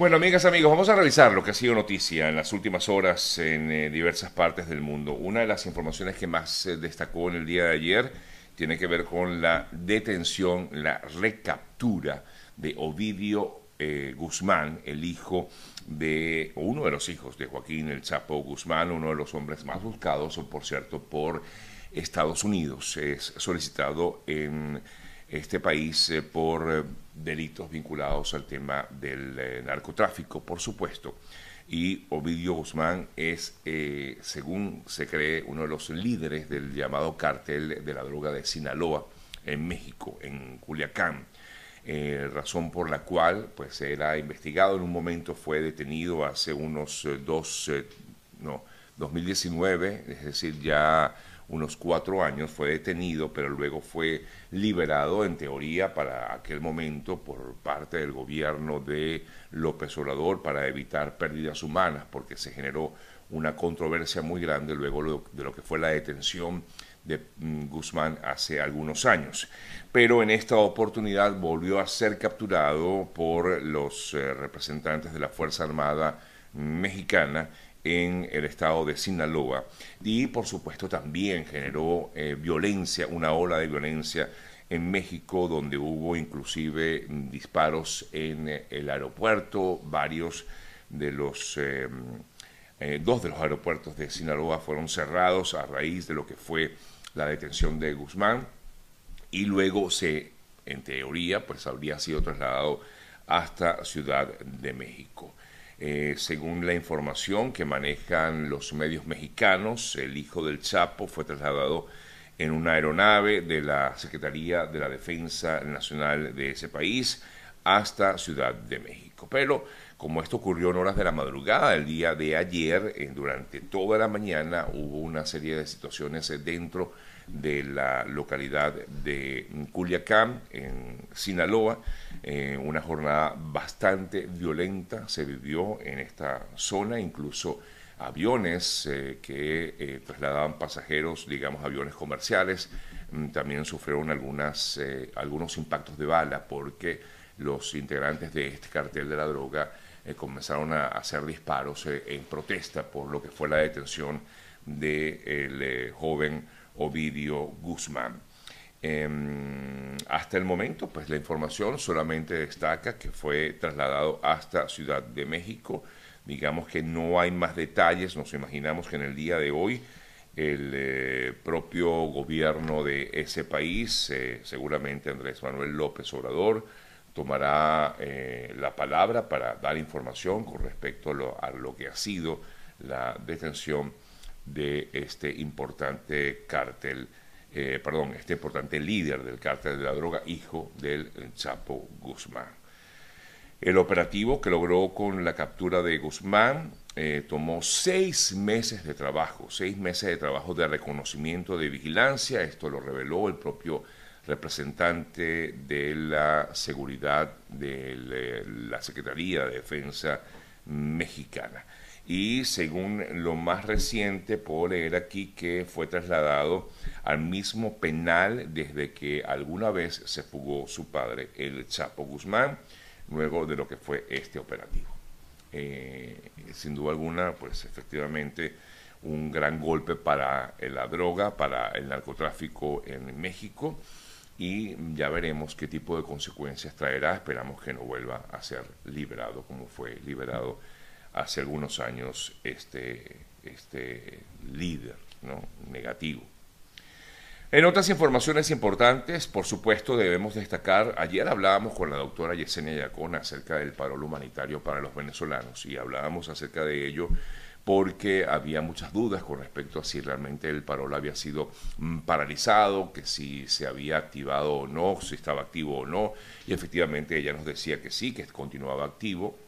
Bueno, amigas, amigos, vamos a revisar lo que ha sido noticia en las últimas horas en eh, diversas partes del mundo. Una de las informaciones que más eh, destacó en el día de ayer tiene que ver con la detención, la recaptura de Ovidio eh, Guzmán, el hijo de, uno de los hijos de Joaquín El Chapo Guzmán, uno de los hombres más buscados, por cierto, por Estados Unidos. Es solicitado en este país eh, por delitos vinculados al tema del eh, narcotráfico, por supuesto. Y Ovidio Guzmán es, según se cree, uno de los líderes del llamado cártel de la droga de Sinaloa en México, en Culiacán. razón por la cual pues era investigado en un momento fue detenido hace unos dos no 2019 es decir ya unos cuatro años, fue detenido, pero luego fue liberado en teoría para aquel momento por parte del gobierno de López Obrador para evitar pérdidas humanas, porque se generó una controversia muy grande luego de lo que fue la detención de mm, Guzmán hace algunos años. Pero en esta oportunidad volvió a ser capturado por los eh, representantes de la Fuerza Armada mexicana en el estado de Sinaloa. Y por supuesto también generó eh, violencia, una ola de violencia en México donde hubo inclusive disparos en eh, el aeropuerto, varios de los, eh, dos de los aeropuertos de Sinaloa fueron cerrados a raíz de lo que fue la detención de Guzmán. Y luego se, en teoría, pues habría sido trasladado hasta Ciudad de México. Eh, según la información que manejan los medios mexicanos, el hijo del Chapo fue trasladado en una aeronave de la Secretaría de la Defensa Nacional de ese país hasta Ciudad de México. Pero como esto ocurrió en horas de la madrugada del día de ayer, eh, durante toda la mañana hubo una serie de situaciones eh, dentro de la localidad de Culiacán, en Sinaloa. Eh, una jornada bastante violenta se vivió en esta zona, incluso aviones que trasladaban pasajeros, digamos aviones comerciales, mm, también sufrieron algunas, algunos impactos de bala porque los integrantes de este cartel de la droga comenzaron a hacer disparos en protesta por lo que fue la detención del joven Ovidio Guzmán. Em, hasta el momento, pues la información solamente destaca que fue trasladado hasta Ciudad de México. Digamos que no hay más detalles, nos imaginamos que en el día de hoy el eh, propio gobierno de ese país, eh, seguramente Andrés Manuel López Obrador, tomará eh, la palabra para dar información con respecto a lo que ha sido la detención de este importante cártel, eh, perdón, este importante líder del cártel de la droga, hijo del Chapo Guzmán. El operativo que logró con la captura de Guzmán eh, tomó seis meses de trabajo, seis meses de trabajo de reconocimiento, de vigilancia. Esto lo reveló el propio representante de la seguridad de la Secretaría de Defensa mexicana y según lo más reciente puedo leer aquí que fue trasladado al mismo penal desde que alguna vez se fugó su padre, el Chapo Guzmán, luego de lo que fue este operativo. Eh, sin duda alguna, pues efectivamente un gran golpe para la droga, para el narcotráfico en México y ya veremos qué tipo de consecuencias traerá. Esperamos que no vuelva a ser liberado como fue liberado hace algunos años este, este líder ¿no? negativo. En otras informaciones importantes, por supuesto, debemos destacar, ayer hablábamos con la doctora Yesenia Yacona acerca del paro humanitario para los venezolanos y hablábamos acerca de ello porque había muchas dudas con respecto a si realmente el paro había sido mm, paralizado, que si se había activado o no, si estaba activo o no, y efectivamente ella nos decía que sí, que continuaba activo,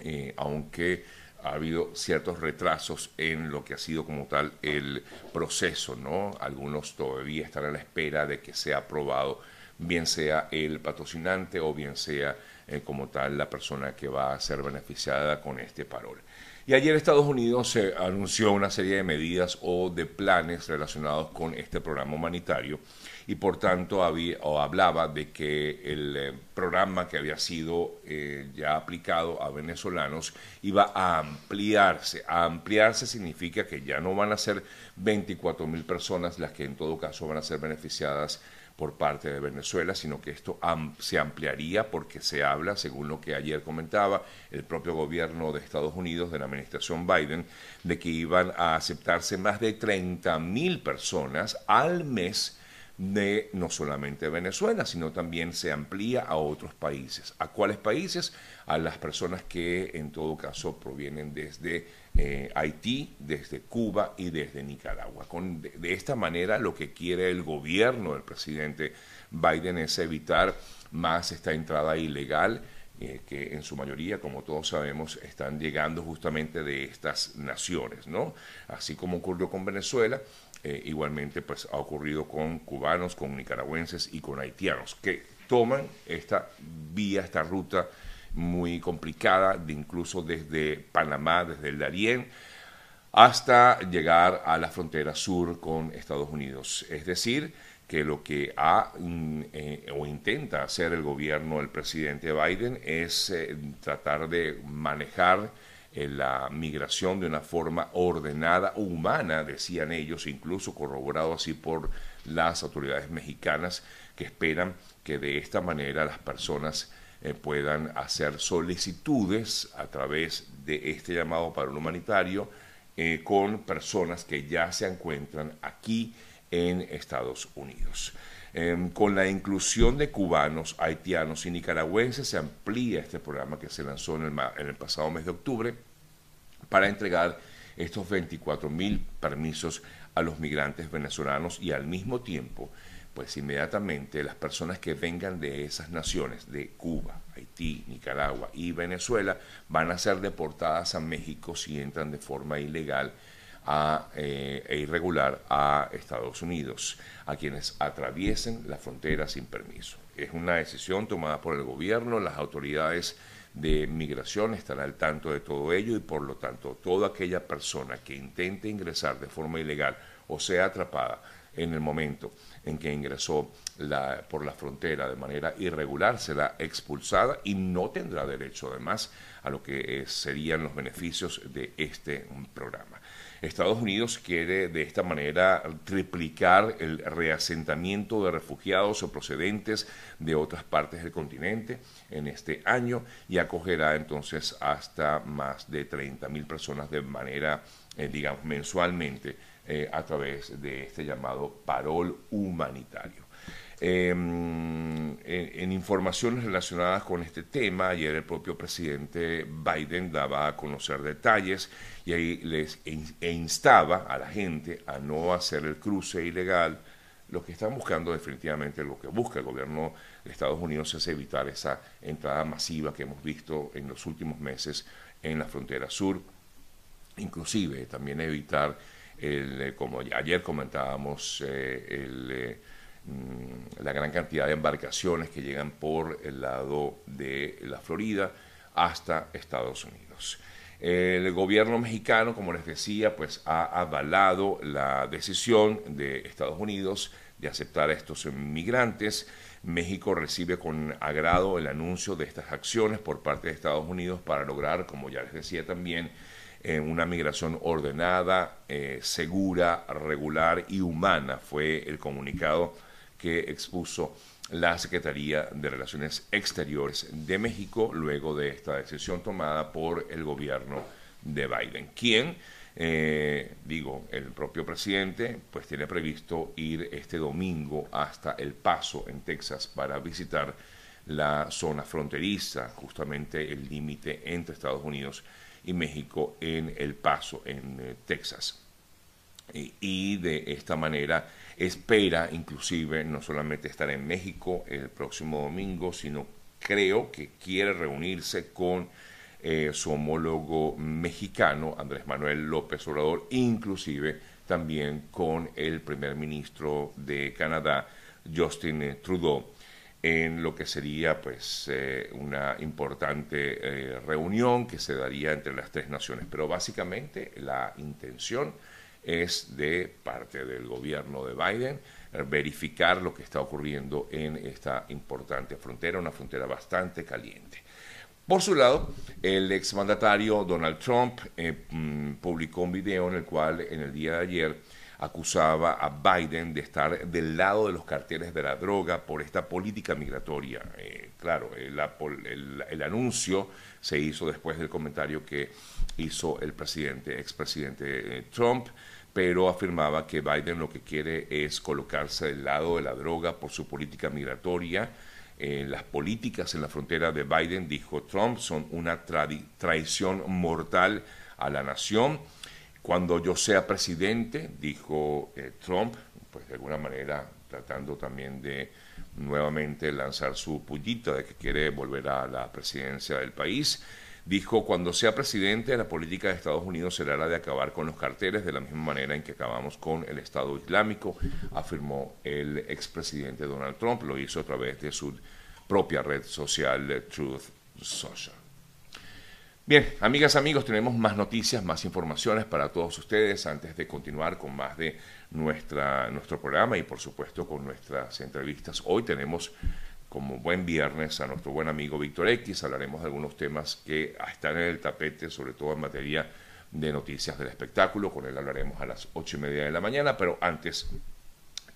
eh, aunque ha habido ciertos retrasos en lo que ha sido como tal el proceso, ¿no? Algunos todavía están a la espera de que sea aprobado, bien sea el patrocinante o bien sea eh, como tal la persona que va a ser beneficiada con este parol. Y ayer Estados Unidos se anunció una serie de medidas o de planes relacionados con este programa humanitario y por tanto había, o hablaba de que el eh, programa que había sido eh, ya aplicado a venezolanos iba a ampliarse. A ampliarse significa que ya no van a ser 24 mil personas las que en todo caso van a ser beneficiadas por parte de Venezuela, sino que esto se ampliaría porque se habla, según lo que ayer comentaba el propio gobierno de Estados Unidos, de la administración Biden, de que iban a aceptarse más de 30 mil personas al mes de no solamente Venezuela, sino también se amplía a otros países. ¿A cuáles países? A las personas que en todo caso provienen desde eh, Haití, desde Cuba y desde Nicaragua. Con, de, esta manera lo que quiere el gobierno del presidente Biden es evitar más esta entrada ilegal eh, que en su mayoría, como todos sabemos, están llegando justamente de estas naciones, ¿no? Así como ocurrió con Venezuela, eh, igualmente pues ha ocurrido con cubanos, con nicaragüenses y con haitianos, que toman esta vía, esta ruta muy complicada, de incluso desde Panamá, desde el Darién, hasta llegar a la frontera sur con Estados Unidos. Es decir, que lo que ha mm, eh, o intenta hacer el gobierno del presidente Biden es eh, tratar de manejar la migración de una forma ordenada, humana, decían ellos, incluso corroborado así por las autoridades mexicanas, que esperan que de esta manera las personas eh, puedan hacer solicitudes a través de este llamado para un humanitario eh, con personas que ya se encuentran aquí en Estados Unidos. Em, con la inclusión de cubanos, haitianos y nicaragüenses se amplía este programa que se lanzó en el, pasado mes de octubre para entregar estos 24 mil permisos a los migrantes venezolanos y al mismo tiempo, pues inmediatamente las personas que vengan de esas naciones, de Cuba, Haití, Nicaragua y Venezuela, van a ser deportadas a México si entran de forma ilegal eh, e irregular a Estados Unidos, a quienes atraviesen la frontera sin permiso. Es una decisión tomada por el gobierno, las autoridades de migración estará al tanto de todo ello y por lo tanto toda aquella persona que intente ingresar de forma ilegal o sea atrapada en el momento en que ingresó por la frontera de manera irregular será expulsada y no tendrá derecho además a lo que eh, serían los beneficios de este programa. Estados Unidos quiere de esta manera triplicar el reasentamiento de refugiados o procedentes de otras partes del continente en este año y acogerá entonces hasta más de 30 mil personas de manera, eh, digamos, mensualmente eh, a través de este llamado parol humanitario. Em, en, informaciones relacionadas con este tema, ayer el propio presidente Biden daba a conocer detalles y ahí les e instaba a la gente a no hacer el cruce ilegal. Lo que están buscando definitivamente, lo que busca el gobierno de Estados Unidos es evitar esa entrada masiva que hemos visto en los últimos meses en la frontera sur, inclusive también evitar, el, como ayer comentábamos, eh, el eh, la gran cantidad de embarcaciones que llegan por el lado de la Florida hasta Estados Unidos. El gobierno mexicano, como les decía, pues ha avalado la decisión de Estados Unidos de aceptar a estos migrantes. México recibe con agrado el anuncio de estas acciones por parte de Estados Unidos para lograr, como ya les decía también, eh, una migración ordenada, eh, segura, regular y humana. Fue el comunicado que expuso la Secretaría de Relaciones Exteriores de México luego de esta decisión tomada por el gobierno de Biden, quien, eh, digo, el propio presidente, pues tiene previsto ir este domingo hasta El Paso, en Texas, para visitar la zona fronteriza, justamente el límite entre Estados Unidos y México en El Paso, en eh, Texas. Y de esta manera espera inclusive no solamente estar en México el próximo domingo, sino creo que quiere reunirse con eh, su homólogo mexicano, Andrés Manuel López Obrador, inclusive también con el primer ministro de Canadá, Justin Trudeau. en lo que sería pues eh, una importante eh, reunión que se daría entre las tres naciones. Pero básicamente la intención es de parte del gobierno de Biden verificar lo que está ocurriendo en esta importante frontera, una frontera bastante caliente. Por su lado, el exmandatario Donald Trump eh, mm, publicó un video en el cual en el día de ayer acusaba a Biden de estar del lado de los carteles de la droga por esta política migratoria. Eh, claro, el, anuncio se hizo después del comentario que hizo el presidente, expresidente eh, Trump, pero afirmaba que Biden lo que quiere es colocarse del lado de la droga por su política migratoria. Las políticas en la frontera de Biden, dijo Trump, son una traición mortal a la nación cuando yo sea presidente, dijo eh, Trump, pues de alguna manera tratando también de nuevamente lanzar su pullita de que quiere volver a la presidencia del país, dijo, cuando sea presidente, la política de Estados Unidos será la de acabar con los carteles de la misma manera en que acabamos con el Estado Islámico, afirmó el expresidente Donald Trump, lo hizo a través de su propia red social Truth Social. Bien, amigas, amigos, tenemos más noticias, más informaciones para todos ustedes antes de continuar con más de nuestra, nuestro programa y por supuesto con nuestras entrevistas. Hoy tenemos como buen viernes a nuestro buen amigo Víctor X, hablaremos de algunos temas que están en el tapete, sobre todo en materia de noticias del espectáculo, con él hablaremos a las ocho y media de la mañana, pero antes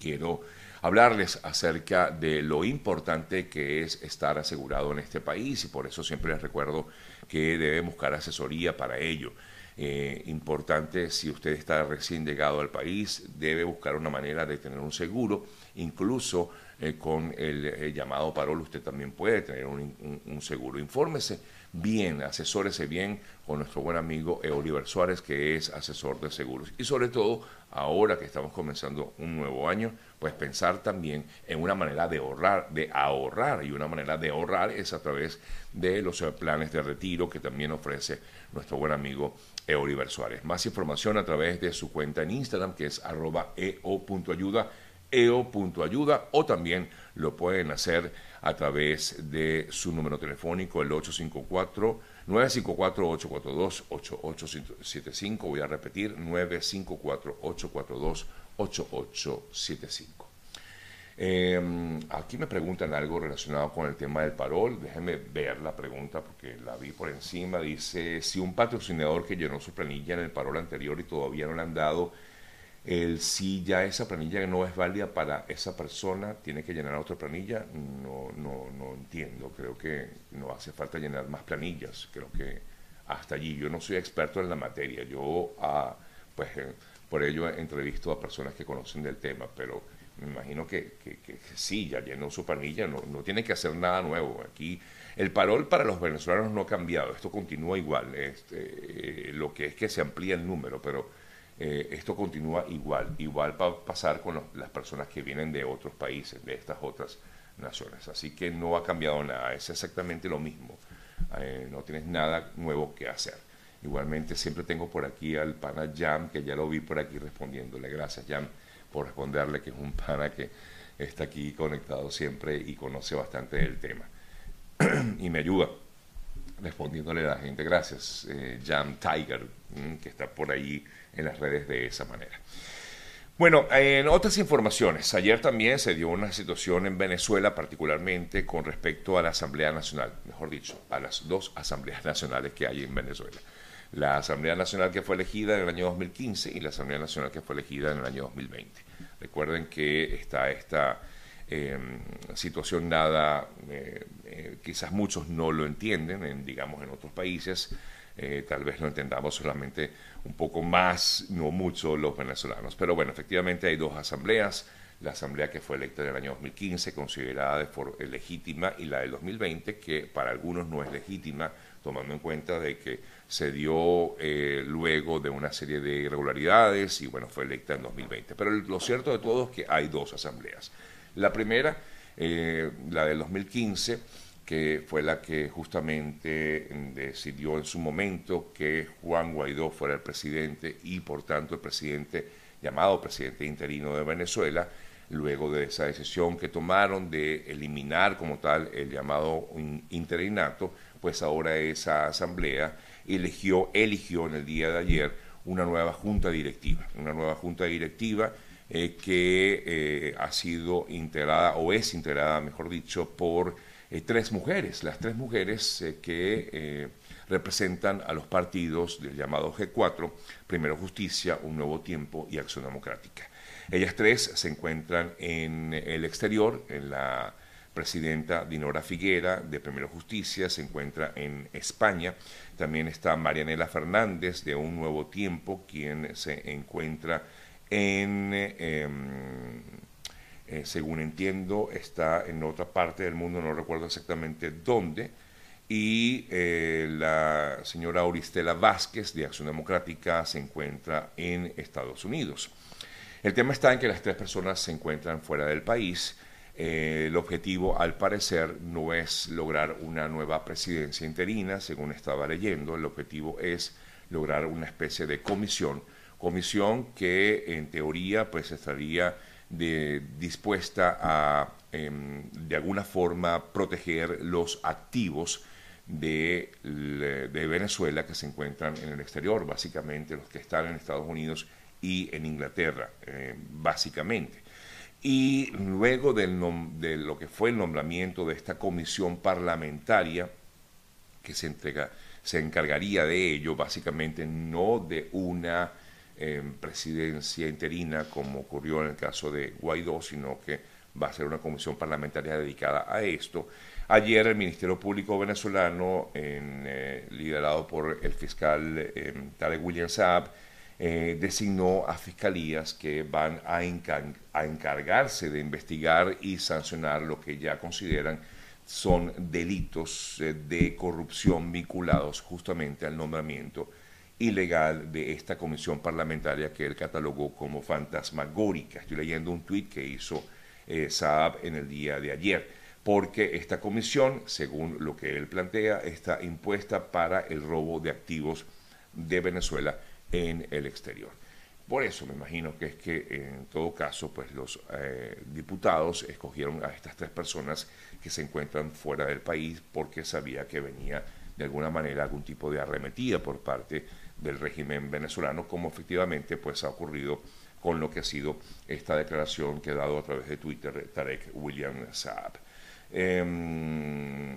quiero hablarles acerca de lo importante que es estar asegurado en este país y por eso siempre les recuerdo que debe buscar asesoría para ello. Eh, importante, si usted está recién llegado al país, debe buscar una manera de tener un seguro, incluso eh, con el, llamado parol usted también puede tener un, seguro. Infórmese bien, asesórese bien con nuestro buen amigo Oliver Suárez, que es asesor de seguros. Y sobre todo, ahora que estamos comenzando un nuevo año, pues pensar también en una manera de ahorrar, de ahorrar, y una manera de ahorrar es a través de los planes de retiro que también ofrece nuestro buen amigo Oliver Suárez. Más información a través de su cuenta en Instagram, que es arroba eo.ayuda, eo.ayuda, o también lo pueden hacer a través de su número telefónico, el 854 954-842-8875. Voy a repetir, 954-842-8875. Em, aquí me preguntan algo relacionado con el tema del parol. Déjenme ver la pregunta porque la vi por encima. Dice, si un patrocinador que llenó su planilla en el parol anterior y todavía no le han dado el si ya esa planilla no es válida para esa persona, tiene que llenar otra planilla, no, no, no entiendo. Creo que no hace falta llenar más planillas. Creo que hasta allí yo no soy experto en la materia. Yo, ah, pues, eh, por ello entrevisto a personas que conocen del tema, pero me imagino que, que, sí, ya llenó su planilla, no, no tiene que hacer nada nuevo. Aquí el parol para los venezolanos no ha cambiado, esto continúa igual. Este, eh, lo que es que se amplía el número, pero eh, esto continúa igual. Igual va a pasar con las personas que vienen de otros países, de estas otras naciones. Así que no ha cambiado nada, es exactamente lo mismo. Eh, no tienes nada nuevo que hacer. Igualmente siempre tengo por aquí al pana Jam, que ya lo vi por aquí respondiéndole. Gracias Jam por responderle, que es un pana que está aquí conectado siempre y conoce bastante del tema. y me ayuda respondiéndole a la gente. Gracias, eh, Jam Tiger, mm, que está por ahí en las redes de esa manera. Bueno, en otras informaciones, ayer también se dio una situación en Venezuela, particularmente con respecto a la Asamblea Nacional, mejor dicho, a las dos asambleas nacionales que hay en Venezuela. La Asamblea Nacional que fue elegida en el año 2015 y la Asamblea Nacional que fue elegida en el año 2020. Recuerden que está esta em, situación nada, eh, eh, quizás muchos no lo entienden, en, digamos en otros países, eh, tal vez lo entendamos solamente un poco más, no mucho los venezolanos. Pero bueno, efectivamente hay dos asambleas, la asamblea que fue electa en el año 2015, considerada de eh, legítima, y la del 2020, que para algunos no es legítima, tomando en cuenta de que se dio eh, luego de una serie de irregularidades y bueno, fue electa en 2020. Pero lo cierto de todo es que hay dos asambleas. La primera, la del 2015, que fue la que justamente decidió en su momento que Juan Guaidó fuera el presidente y por tanto el presidente llamado presidente interino de Venezuela, luego de esa decisión que tomaron de eliminar como tal el llamado interinato, pues ahora esa asamblea eligió, eligió en el día de ayer una nueva junta directiva, una nueva junta directiva eh, que eh, ha sido integrada o es integrada, mejor dicho, por eh, tres mujeres, las tres mujeres que representan a los partidos del llamado G4, Primero Justicia, Un Nuevo Tiempo y Acción Democrática. Ellas tres se encuentran en el exterior, en la presidenta Dinora Figuera de Primero Justicia, se encuentra en España. También está Marianela Fernández de Un Nuevo Tiempo, quien se encuentra en, em, eh, según entiendo, está en otra parte del mundo, no recuerdo exactamente dónde. Y eh, la señora Auristela Vázquez de Acción Democrática se encuentra en Estados Unidos. El tema está en que las tres personas se encuentran fuera del país. Eh, el objetivo, al parecer, no es lograr una nueva presidencia interina, según estaba leyendo. El objetivo es lograr una especie de comisión, comisión que en teoría pues estaría dispuesta a em, de alguna forma proteger los activos de, de Venezuela que se encuentran en el exterior, básicamente los que están en Estados Unidos y en Inglaterra, eh, básicamente. Y luego del de lo que fue el nombramiento de esta comisión parlamentaria, que se, entrega, se encargaría de ello, básicamente no de una eh, presidencia interina como ocurrió en el caso de Guaidó, sino que va a ser una comisión parlamentaria dedicada a esto. Ayer el Ministerio Público venezolano, eh, liderado por el fiscal Tarek William Saab, eh, designó a fiscalías que van a, encargarse de investigar y sancionar lo que ya consideran son delitos eh, de corrupción vinculados justamente al nombramiento ilegal de esta comisión parlamentaria que él catalogó como fantasmagórica. Estoy leyendo un tuit que hizo eh, Saab en el día de ayer, porque esta comisión, según lo que él plantea, está impuesta para el robo de activos de Venezuela en el exterior. Por eso me imagino que es que en todo caso, pues los eh, diputados escogieron a estas tres personas que se encuentran fuera del país porque sabía que venía de alguna manera algún tipo de arremetida por parte del régimen venezolano, como efectivamente pues ha ocurrido con lo que ha sido esta declaración que ha dado a través de Twitter Tarek William Saab. Em,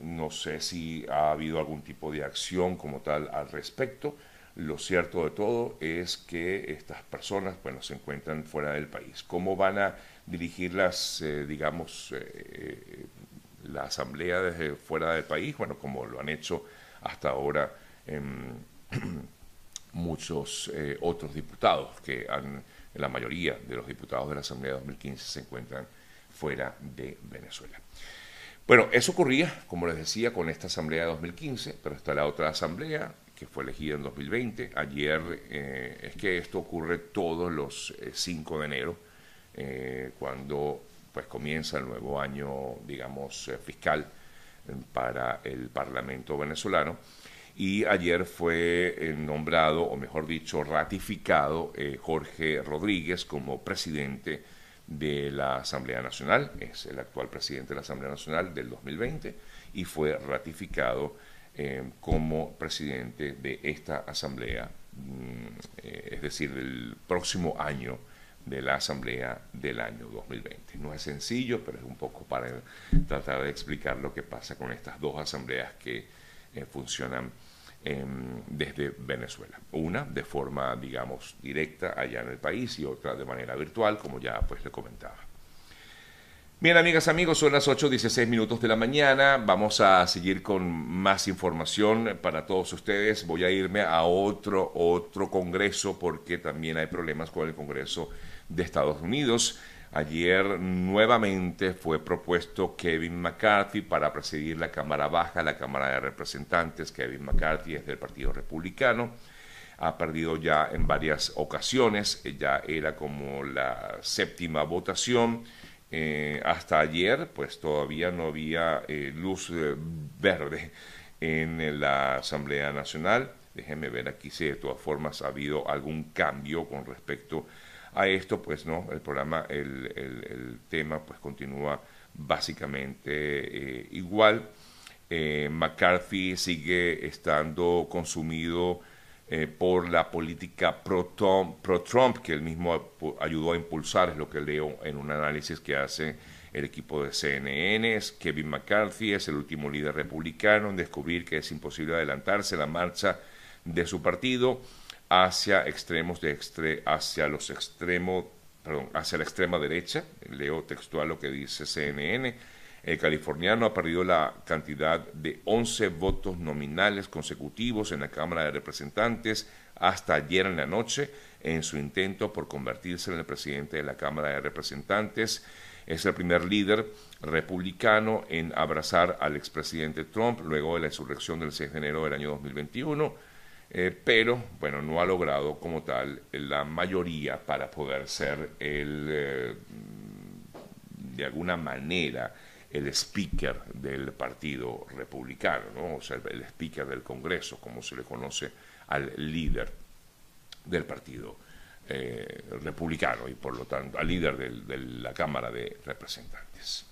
no sé si ha habido algún tipo de acción como tal al respecto. Lo cierto de todo es que estas personas, bueno, se encuentran fuera del país. ¿Cómo van a dirigir las, eh, digamos, eh, eh, la asamblea desde fuera del país? Bueno, como lo han hecho hasta ahora muchos otros diputados, que han, la mayoría de los diputados de la Asamblea 2015 se encuentran fuera de Venezuela. Bueno, eso ocurría, como les decía, con esta Asamblea de 2015, pero está la otra Asamblea, que fue elegida en 2020. Ayer eh, es que esto ocurre todos los 5 eh, de enero, eh, cuando pues comienza el nuevo año, digamos, fiscal para el Parlamento venezolano. Y ayer fue nombrado, o mejor dicho, ratificado Jorge Rodríguez como presidente de la Asamblea Nacional, es el actual presidente de la Asamblea Nacional del 2020 y fue ratificado eh, como presidente de esta asamblea, mm, eh, es decir, del próximo año de la asamblea del año 2020. No es sencillo, pero es un poco para tratar de explicar lo que pasa con estas dos asambleas que eh, funcionan em, desde Venezuela. Una de forma, digamos, directa allá en el país y otra de manera virtual, como ya pues le comentaba. Bien, amigas, amigos, son las 8.16 minutos de la mañana. Vamos a seguir con más información para todos ustedes. Voy a irme a otro, otro congreso porque también hay problemas con el Congreso de Estados Unidos. Ayer nuevamente fue propuesto Kevin McCarthy para presidir la Cámara Baja, la Cámara de Representantes. Kevin McCarthy es del Partido Republicano. Ha perdido ya en varias ocasiones. Ya era como la séptima votación eh, hasta ayer, pues todavía no había eh, luz eh, verde en la Asamblea Nacional. Déjenme ver aquí si de todas formas ha habido algún cambio con respecto a esto, pues no, el programa, el, tema, pues continúa básicamente eh, igual. Eh, McCarthy sigue estando consumido eh, por la política pro-Trump que él mismo ayudó a impulsar, es lo que leo en un análisis que hace el equipo de CNN. Kevin McCarthy es el último líder republicano en descubrir que es imposible adelantarse la marcha de su partido hacia extremos de hacia los extremos, perdón, hacia la extrema derecha. Leo textual lo que dice CNN el californiano ha perdido la cantidad de 11 votos nominales consecutivos en la Cámara de Representantes hasta ayer en la noche en su intento por convertirse en el presidente de la Cámara de Representantes. Es el primer líder republicano en abrazar al expresidente Trump luego de la insurrección del 6 de enero del año 2021, eh, pero bueno, no ha logrado como tal la mayoría para poder ser el, eh, de alguna manera, el speaker del Partido Republicano, ¿no? o sea, el speaker del Congreso, como se le conoce al líder del Partido eh, Republicano y por lo tanto al líder de la Cámara de Representantes.